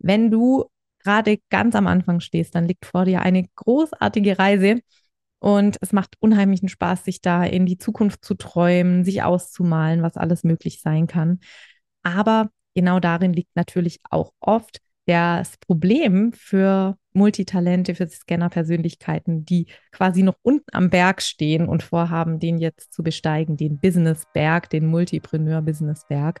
Wenn du gerade ganz am Anfang stehst, dann liegt vor dir eine großartige Reise und es macht unheimlichen Spaß, sich da in die Zukunft zu träumen, sich auszumalen, was alles möglich sein kann. Aber genau darin liegt natürlich auch oft das Problem für Multitalente, für Scanner-Persönlichkeiten, die quasi noch unten am Berg stehen und vorhaben, den jetzt zu besteigen, den Business-Berg, den Multipreneur-Business-Berg.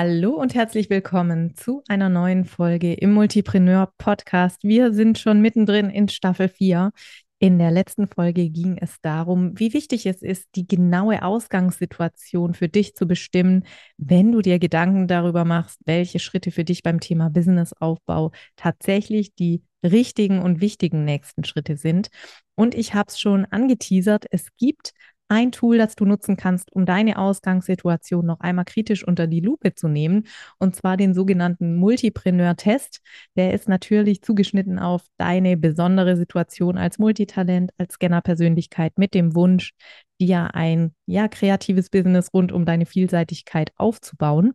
Hallo und herzlich willkommen zu einer neuen Folge im Multipreneur Podcast. Wir sind schon mittendrin in Staffel 4. In der letzten Folge ging es darum, wie wichtig es ist, die genaue Ausgangssituation für dich zu bestimmen, wenn du dir Gedanken darüber machst, welche Schritte für dich beim Thema Businessaufbau tatsächlich die richtigen und wichtigen nächsten Schritte sind. Und ich habe es schon angeteasert, es gibt ein Tool, das du nutzen kannst, um deine Ausgangssituation noch einmal kritisch unter die Lupe zu nehmen, und zwar den sogenannten Multipreneur-Test. Der ist natürlich zugeschnitten auf deine besondere Situation als Multitalent, als Scanner-Persönlichkeit mit dem Wunsch, dir ein ja kreatives Business rund um deine Vielseitigkeit aufzubauen.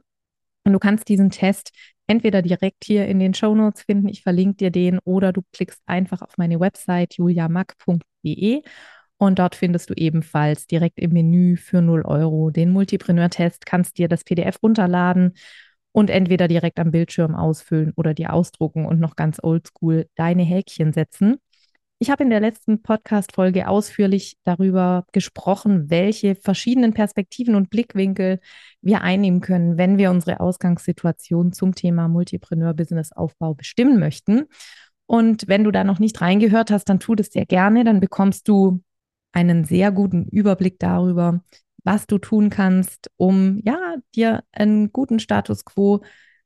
Und du kannst diesen Test entweder direkt hier in den Show Notes finden, ich verlinke dir den, oder du klickst einfach auf meine Website juliamack.de und dort findest du ebenfalls direkt im Menü für 0 Euro den Multipreneur-Test, kannst dir das PDF runterladen und entweder direkt am Bildschirm ausfüllen oder dir ausdrucken und noch ganz oldschool deine Häkchen setzen. Ich habe in der letzten Podcast-Folge ausführlich darüber gesprochen, welche verschiedenen Perspektiven und Blickwinkel wir einnehmen können, wenn wir unsere Ausgangssituation zum Thema Multipreneur-Business-Aufbau bestimmen möchten. Und wenn du da noch nicht reingehört hast, dann tu das sehr gerne. Dann bekommst du einen sehr guten Überblick darüber, was du tun kannst, um ja dir einen guten Status quo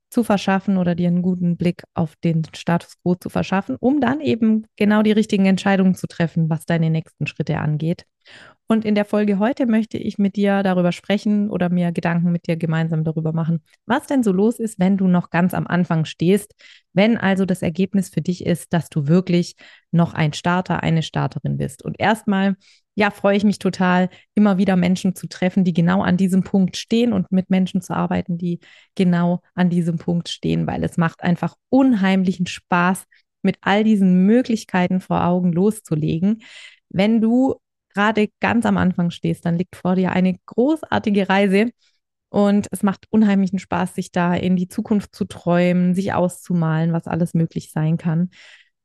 zu verschaffen oder dir einen guten Blick auf den Status quo zu verschaffen, um dann eben genau die richtigen Entscheidungen zu treffen, was deine nächsten Schritte angeht. Und in der Folge heute möchte ich mit dir darüber sprechen oder mir Gedanken mit dir gemeinsam darüber machen, was denn so los ist, wenn du noch ganz am Anfang stehst, wenn also das Ergebnis für dich ist, dass du wirklich noch ein Starter, eine Starterin bist. Und erstmal, ja, freue ich mich total, immer wieder Menschen zu treffen, die genau an diesem Punkt stehen und mit Menschen zu arbeiten, die genau an diesem Punkt stehen, weil es macht einfach unheimlichen Spaß, mit all diesen Möglichkeiten vor Augen loszulegen. Wenn du gerade ganz am Anfang stehst, dann liegt vor dir eine großartige Reise und es macht unheimlichen Spaß, sich da in die Zukunft zu träumen, sich auszumalen, was alles möglich sein kann.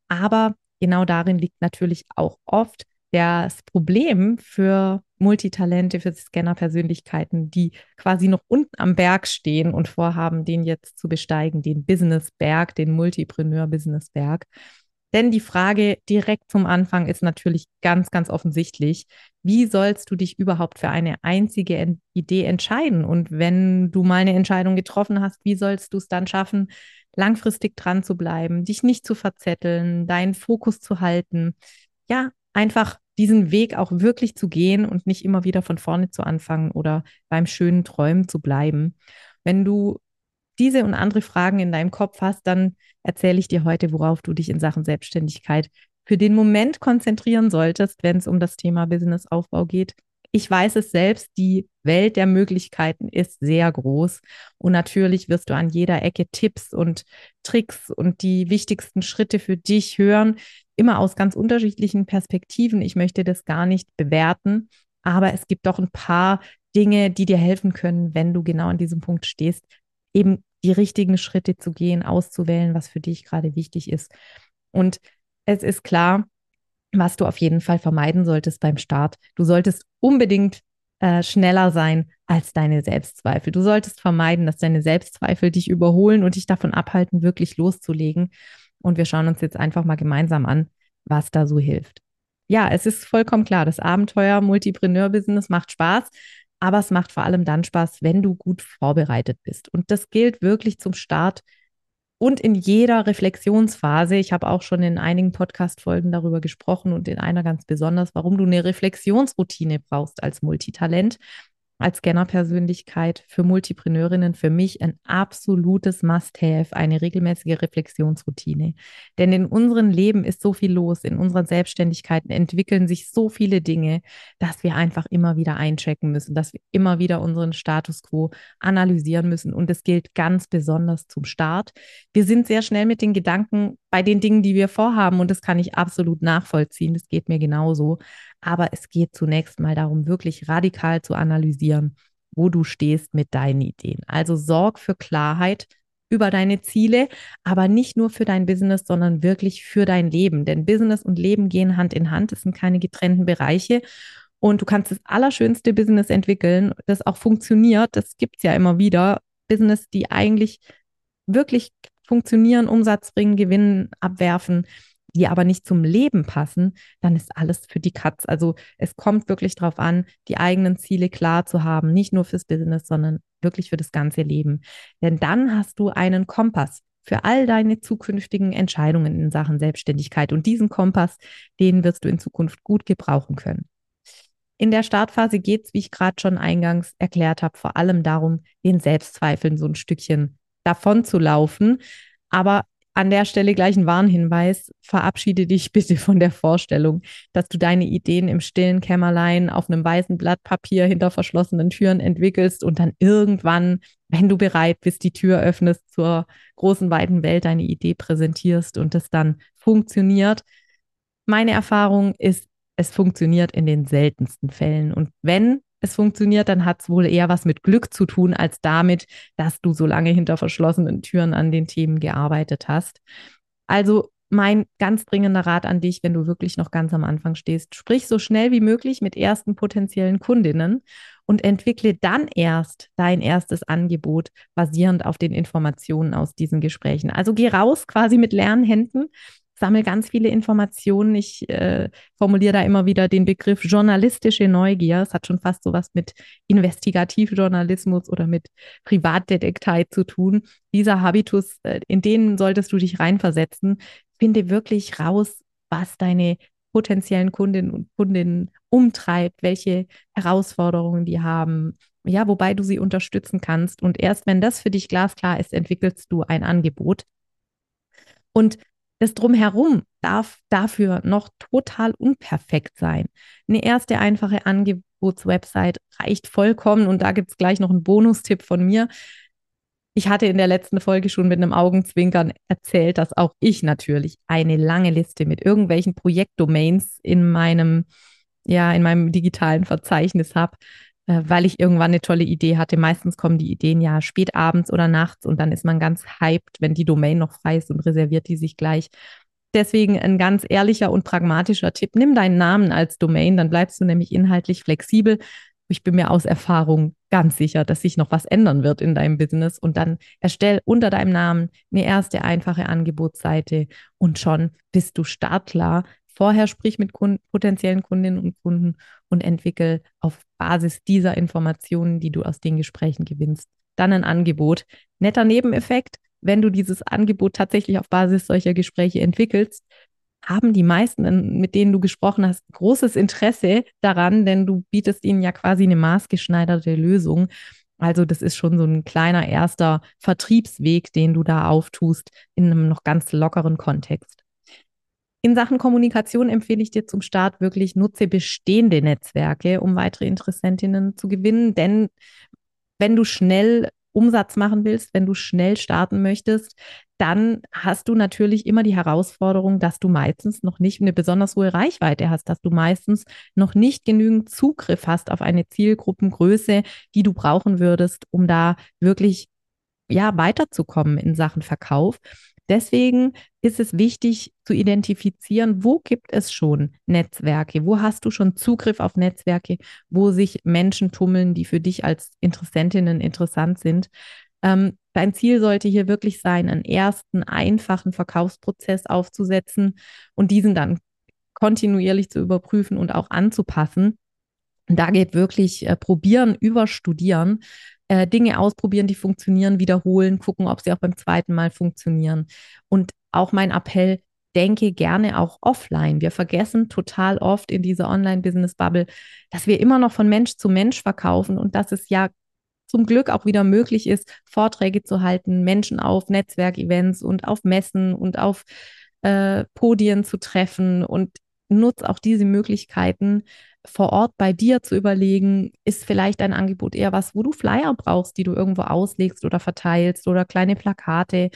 Aber genau darin liegt natürlich auch oft das Problem für Multitalente, für Scanner-Persönlichkeiten, die quasi noch unten am Berg stehen und vorhaben, den jetzt zu besteigen, den Business-Berg, den Multipreneur-Business-Berg. Denn die Frage direkt zum Anfang ist natürlich ganz, ganz offensichtlich. Wie sollst du dich überhaupt für eine einzige Idee entscheiden? Und wenn du mal eine Entscheidung getroffen hast, wie sollst du es dann schaffen, langfristig dran zu bleiben, dich nicht zu verzetteln, deinen Fokus zu halten? Ja, einfach diesen Weg auch wirklich zu gehen und nicht immer wieder von vorne zu anfangen oder beim schönen Träumen zu bleiben. Wenn du diese und andere Fragen in deinem Kopf hast, dann erzähle ich dir heute, worauf du dich in Sachen Selbstständigkeit für den Moment konzentrieren solltest, wenn es um das Thema Businessaufbau geht. Ich weiß es selbst, die Welt der Möglichkeiten ist sehr groß und natürlich wirst du an jeder Ecke Tipps und Tricks und die wichtigsten Schritte für dich hören, immer aus ganz unterschiedlichen Perspektiven. Ich möchte das gar nicht bewerten, aber es gibt doch ein paar Dinge, die dir helfen können, wenn du genau an diesem Punkt stehst, eben die richtigen Schritte zu gehen, auszuwählen, was für dich gerade wichtig ist. Und es ist klar, was du auf jeden Fall vermeiden solltest beim Start. Du solltest unbedingt äh, schneller sein als deine Selbstzweifel. Du solltest vermeiden, dass deine Selbstzweifel dich überholen und dich davon abhalten, wirklich loszulegen. Und wir schauen uns jetzt einfach mal gemeinsam an, was da so hilft. Ja, es ist vollkommen klar, das Abenteuer Multipreneur-Business macht Spaß, aber es macht vor allem dann Spaß, wenn du gut vorbereitet bist. Und das gilt wirklich zum Start und in jeder Reflexionsphase. Ich habe auch schon in einigen Podcast-Folgen darüber gesprochen und in einer ganz besonders, warum du eine Reflexionsroutine brauchst als Multitalent als Scanner-Persönlichkeit für Multipreneurinnen für mich ein absolutes Must-Have, eine regelmäßige Reflexionsroutine. Denn in unserem Leben ist so viel los, in unseren Selbstständigkeiten entwickeln sich so viele Dinge, dass wir einfach immer wieder einchecken müssen, dass wir immer wieder unseren Status quo analysieren müssen. Und es gilt ganz besonders zum Start. Wir sind sehr schnell mit den Gedanken bei den Dingen, die wir vorhaben. Und das kann ich absolut nachvollziehen. Das geht mir genauso. Aber es geht zunächst mal darum, wirklich radikal zu analysieren, wo du stehst mit deinen Ideen. Also sorg für Klarheit über deine Ziele, aber nicht nur für dein Business, sondern wirklich für dein Leben. Denn Business und Leben gehen Hand in Hand. Es sind keine getrennten Bereiche. Und du kannst das allerschönste Business entwickeln, das auch funktioniert. Das gibt es ja immer wieder. Business, die eigentlich wirklich funktionieren, Umsatz bringen, Gewinn abwerfen die aber nicht zum Leben passen, dann ist alles für die Katz. Also es kommt wirklich darauf an, die eigenen Ziele klar zu haben, nicht nur fürs Business, sondern wirklich für das ganze Leben. Denn dann hast du einen Kompass für all deine zukünftigen Entscheidungen in Sachen Selbstständigkeit. Und diesen Kompass, den wirst du in Zukunft gut gebrauchen können. In der Startphase geht es, wie ich gerade schon eingangs erklärt habe, vor allem darum, den Selbstzweifeln so ein Stückchen davon zu laufen. Aber an der Stelle gleich ein Warnhinweis. Verabschiede dich bitte von der Vorstellung, dass du deine Ideen im stillen Kämmerlein auf einem weißen Blatt Papier hinter verschlossenen Türen entwickelst und dann irgendwann, wenn du bereit bist, die Tür öffnest zur großen, weiten Welt, deine Idee präsentierst und es dann funktioniert. Meine Erfahrung ist, es funktioniert in den seltensten Fällen. Und wenn es funktioniert, dann hat es wohl eher was mit Glück zu tun, als damit, dass du so lange hinter verschlossenen Türen an den Themen gearbeitet hast. Also mein ganz dringender Rat an dich, wenn du wirklich noch ganz am Anfang stehst, sprich so schnell wie möglich mit ersten potenziellen Kundinnen und entwickle dann erst dein erstes Angebot basierend auf den Informationen aus diesen Gesprächen. Also geh raus quasi mit leeren Händen sammle ganz viele Informationen. Ich äh, formuliere da immer wieder den Begriff journalistische Neugier. Es hat schon fast so was mit Investigativjournalismus oder mit Privatdetektei zu tun. Dieser Habitus, äh, in den solltest du dich reinversetzen. Finde wirklich raus, was deine potenziellen Kundinnen und Kundinnen umtreibt, welche Herausforderungen die haben, ja, wobei du sie unterstützen kannst. Und erst wenn das für dich glasklar ist, entwickelst du ein Angebot. Und das Drumherum darf dafür noch total unperfekt sein. Eine erste einfache Angebotswebsite reicht vollkommen und da gibt es gleich noch einen Bonustipp von mir. Ich hatte in der letzten Folge schon mit einem Augenzwinkern erzählt, dass auch ich natürlich eine lange Liste mit irgendwelchen Projektdomains in meinem, ja, in meinem digitalen Verzeichnis habe, weil ich irgendwann eine tolle Idee hatte. Meistens kommen die Ideen ja spät abends oder nachts und dann ist man ganz hyped, wenn die Domain noch frei ist und reserviert die sich gleich. Deswegen ein ganz ehrlicher und pragmatischer Tipp. Nimm deinen Namen als Domain, dann bleibst du nämlich inhaltlich flexibel. Ich bin mir aus Erfahrung ganz sicher, dass sich noch was ändern wird in deinem Business und dann erstell unter deinem Namen eine erste einfache Angebotsseite und schon bist du startklar Vorher sprich mit Kunden, potenziellen Kundinnen und Kunden und entwickel auf Basis dieser Informationen, die du aus den Gesprächen gewinnst, dann ein Angebot. Netter Nebeneffekt, wenn du dieses Angebot tatsächlich auf Basis solcher Gespräche entwickelst, haben die meisten, mit denen du gesprochen hast, großes Interesse daran, denn du bietest ihnen ja quasi eine maßgeschneiderte Lösung. Also das ist schon so ein kleiner erster Vertriebsweg, den du da auftust in einem noch ganz lockeren Kontext. In Sachen Kommunikation empfehle ich dir zum Start wirklich, nutze bestehende Netzwerke, um weitere Interessentinnen zu gewinnen. Denn wenn du schnell Umsatz machen willst, wenn du schnell starten möchtest, dann hast du natürlich immer die Herausforderung, dass du meistens noch nicht eine besonders hohe Reichweite hast, dass du meistens noch nicht genügend Zugriff hast auf eine Zielgruppengröße, die du brauchen würdest, um da wirklich ja weiterzukommen in Sachen Verkauf. Deswegen ist es wichtig zu identifizieren, wo gibt es schon Netzwerke, wo hast du schon Zugriff auf Netzwerke, wo sich Menschen tummeln, die für dich als Interessentinnen interessant sind. Ähm, dein Ziel sollte hier wirklich sein, einen ersten einfachen Verkaufsprozess aufzusetzen und diesen dann kontinuierlich zu überprüfen und auch anzupassen. Da geht wirklich äh, probieren über studieren. äh, Dinge ausprobieren, die funktionieren, wiederholen, gucken, ob sie auch beim zweiten Mal funktionieren. Und auch mein Appell, denke gerne auch offline. Wir vergessen total oft in dieser Online-Business-Bubble, dass wir immer noch von Mensch zu Mensch verkaufen und dass es ja zum Glück auch wieder möglich ist, Vorträge zu halten, Menschen auf Netzwerkevents und auf Messen und auf äh, Podien zu treffen und nutze auch diese Möglichkeiten, vor Ort bei dir zu überlegen, ist vielleicht dein Angebot eher was, wo du Flyer brauchst, die du irgendwo auslegst oder verteilst oder kleine Plakate.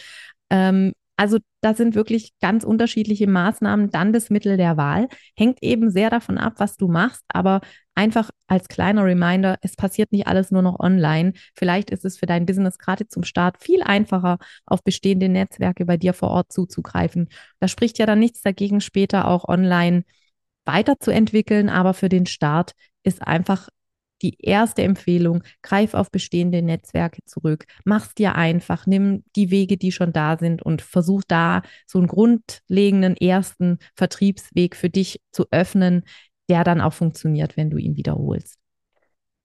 Ähm, also da sind wirklich ganz unterschiedliche Maßnahmen. Dann das Mittel der Wahl hängt eben sehr davon ab, was du machst. Aber einfach als kleiner Reminder, es passiert nicht alles nur noch online. Vielleicht ist es für dein Business gerade zum Start viel einfacher, auf bestehende Netzwerke bei dir vor Ort zuzugreifen. Da spricht ja dann nichts dagegen, später auch online weiterzuentwickeln. Aber für den Start ist einfach die erste Empfehlung, greif auf bestehende Netzwerke zurück, mach's dir einfach, nimm die Wege, die schon da sind und versuch da so einen grundlegenden ersten Vertriebsweg für dich zu öffnen, der dann auch funktioniert, wenn du ihn wiederholst.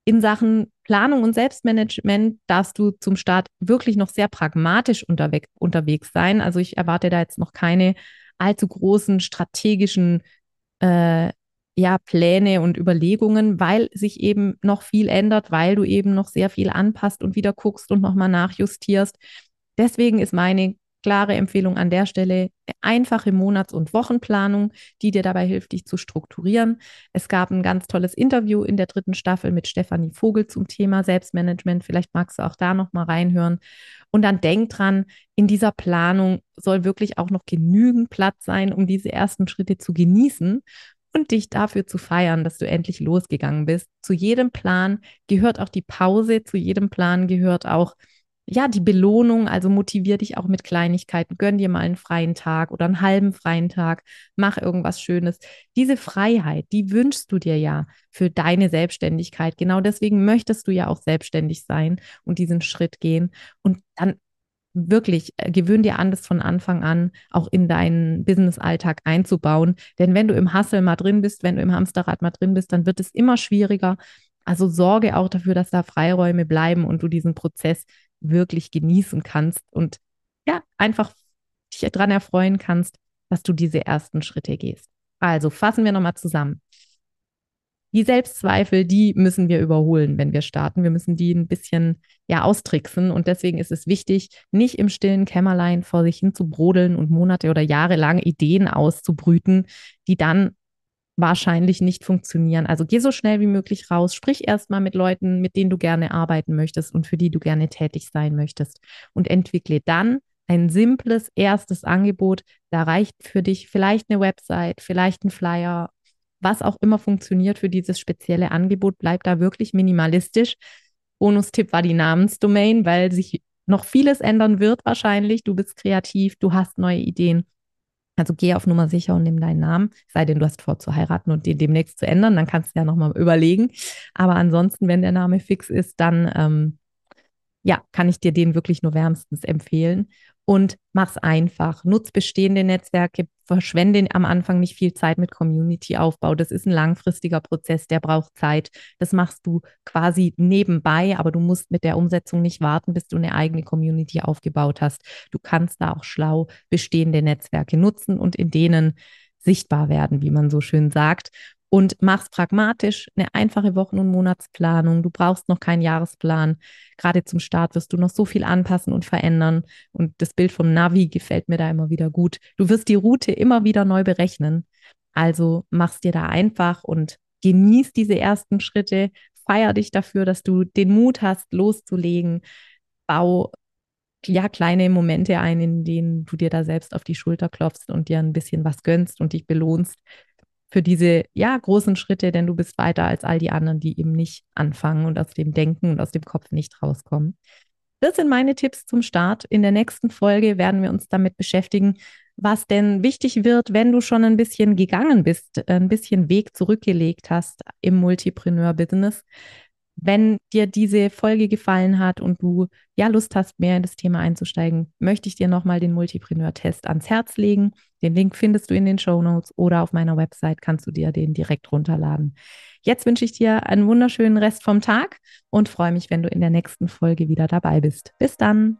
In Sachen Planung und Selbstmanagement darfst du zum Start wirklich noch sehr pragmatisch unterwe unterwegs sein. Also ich erwarte da jetzt noch keine allzu großen strategischen äh, ja, Pläne und Überlegungen, weil sich eben noch viel ändert, weil du eben noch sehr viel anpasst und wieder guckst und nochmal nachjustierst. Deswegen ist meine klare Empfehlung an der Stelle einfache Monats- und Wochenplanung, die dir dabei hilft, dich zu strukturieren. Es gab ein ganz tolles Interview in der dritten Staffel mit Stefanie Vogel zum Thema Selbstmanagement. Vielleicht magst du auch da noch mal reinhören. Und dann denk dran, in dieser Planung soll wirklich auch noch genügend Platz sein, um diese ersten Schritte zu genießen und dich dafür zu feiern, dass du endlich losgegangen bist. Zu jedem Plan gehört auch die Pause, zu jedem Plan gehört auch ja, die Belohnung, also motivier dich auch mit Kleinigkeiten, gönn dir mal einen freien Tag oder einen halben freien Tag, mach irgendwas Schönes. Diese Freiheit, die wünschst du dir ja für deine Selbstständigkeit. Genau deswegen möchtest du ja auch selbstständig sein und diesen Schritt gehen. Und dann wirklich, äh, gewöhn dir an, das von Anfang an auch in deinen Business-Alltag einzubauen. Denn wenn du im Hustle mal drin bist, wenn du im Hamsterrad mal drin bist, dann wird es immer schwieriger. Also sorge auch dafür, dass da Freiräume bleiben und du diesen Prozess wirklich genießen kannst und ja, einfach dich daran erfreuen kannst, dass du diese ersten Schritte gehst. Also fassen wir nochmal zusammen. Die Selbstzweifel, die müssen wir überholen, wenn wir starten. Wir müssen die ein bisschen ja austricksen. Und deswegen ist es wichtig, nicht im stillen Kämmerlein vor sich hin zu brodeln und Monate oder Jahre lang Ideen auszubrüten, die dann wahrscheinlich nicht funktionieren. Also geh so schnell wie möglich raus, sprich erstmal mit Leuten, mit denen du gerne arbeiten möchtest und für die du gerne tätig sein möchtest und entwickle dann ein simples erstes Angebot. Da reicht für dich vielleicht eine Website, vielleicht ein Flyer, was auch immer funktioniert für dieses spezielle Angebot, bleibt da wirklich minimalistisch. Bonustipp war die Namensdomain, weil sich noch vieles ändern wird wahrscheinlich. Du bist kreativ, du hast neue Ideen. Also geh auf Nummer sicher und nimm deinen Namen. Sei denn, du hast vor zu heiraten und den demnächst zu ändern, dann kannst du ja nochmal überlegen. Aber ansonsten, wenn der Name fix ist, dann ähm, ja, kann ich dir den wirklich nur wärmstens empfehlen und mach's einfach. Nutz bestehende Netzwerke, verschwende am Anfang nicht viel Zeit mit Community-Aufbau. Das ist ein langfristiger Prozess, der braucht Zeit. Das machst du quasi nebenbei, aber du musst mit der Umsetzung nicht warten, bis du eine eigene Community aufgebaut hast. Du kannst da auch schlau bestehende Netzwerke nutzen und in denen sichtbar werden, wie man so schön sagt und mach's pragmatisch, eine einfache Wochen- und Monatsplanung. Du brauchst noch keinen Jahresplan. Gerade zum Start wirst du noch so viel anpassen und verändern. Und das Bild vom Navi gefällt mir da immer wieder gut. Du wirst die Route immer wieder neu berechnen. Also mach's dir da einfach und genieß diese ersten Schritte. Feier dich dafür, dass du den Mut hast, loszulegen. Bau ja kleine Momente ein, in denen du dir da selbst auf die Schulter klopfst und dir ein bisschen was gönnst und dich belohnst für diese ja großen Schritte, denn du bist weiter als all die anderen, die eben nicht anfangen und aus dem Denken und aus dem Kopf nicht rauskommen. Das sind meine Tipps zum Start. In der nächsten Folge werden wir uns damit beschäftigen, was denn wichtig wird, wenn du schon ein bisschen gegangen bist, ein bisschen Weg zurückgelegt hast im Multipreneur-Business. Wenn dir diese Folge gefallen hat und du ja Lust hast, mehr in das Thema einzusteigen, möchte ich dir nochmal den Multipreneur-Test ans Herz legen. Den Link findest du in den Show Notes oder auf meiner Website kannst du dir den direkt runterladen. Jetzt wünsche ich dir einen wunderschönen Rest vom Tag und freue mich, wenn du in der nächsten Folge wieder dabei bist. Bis dann!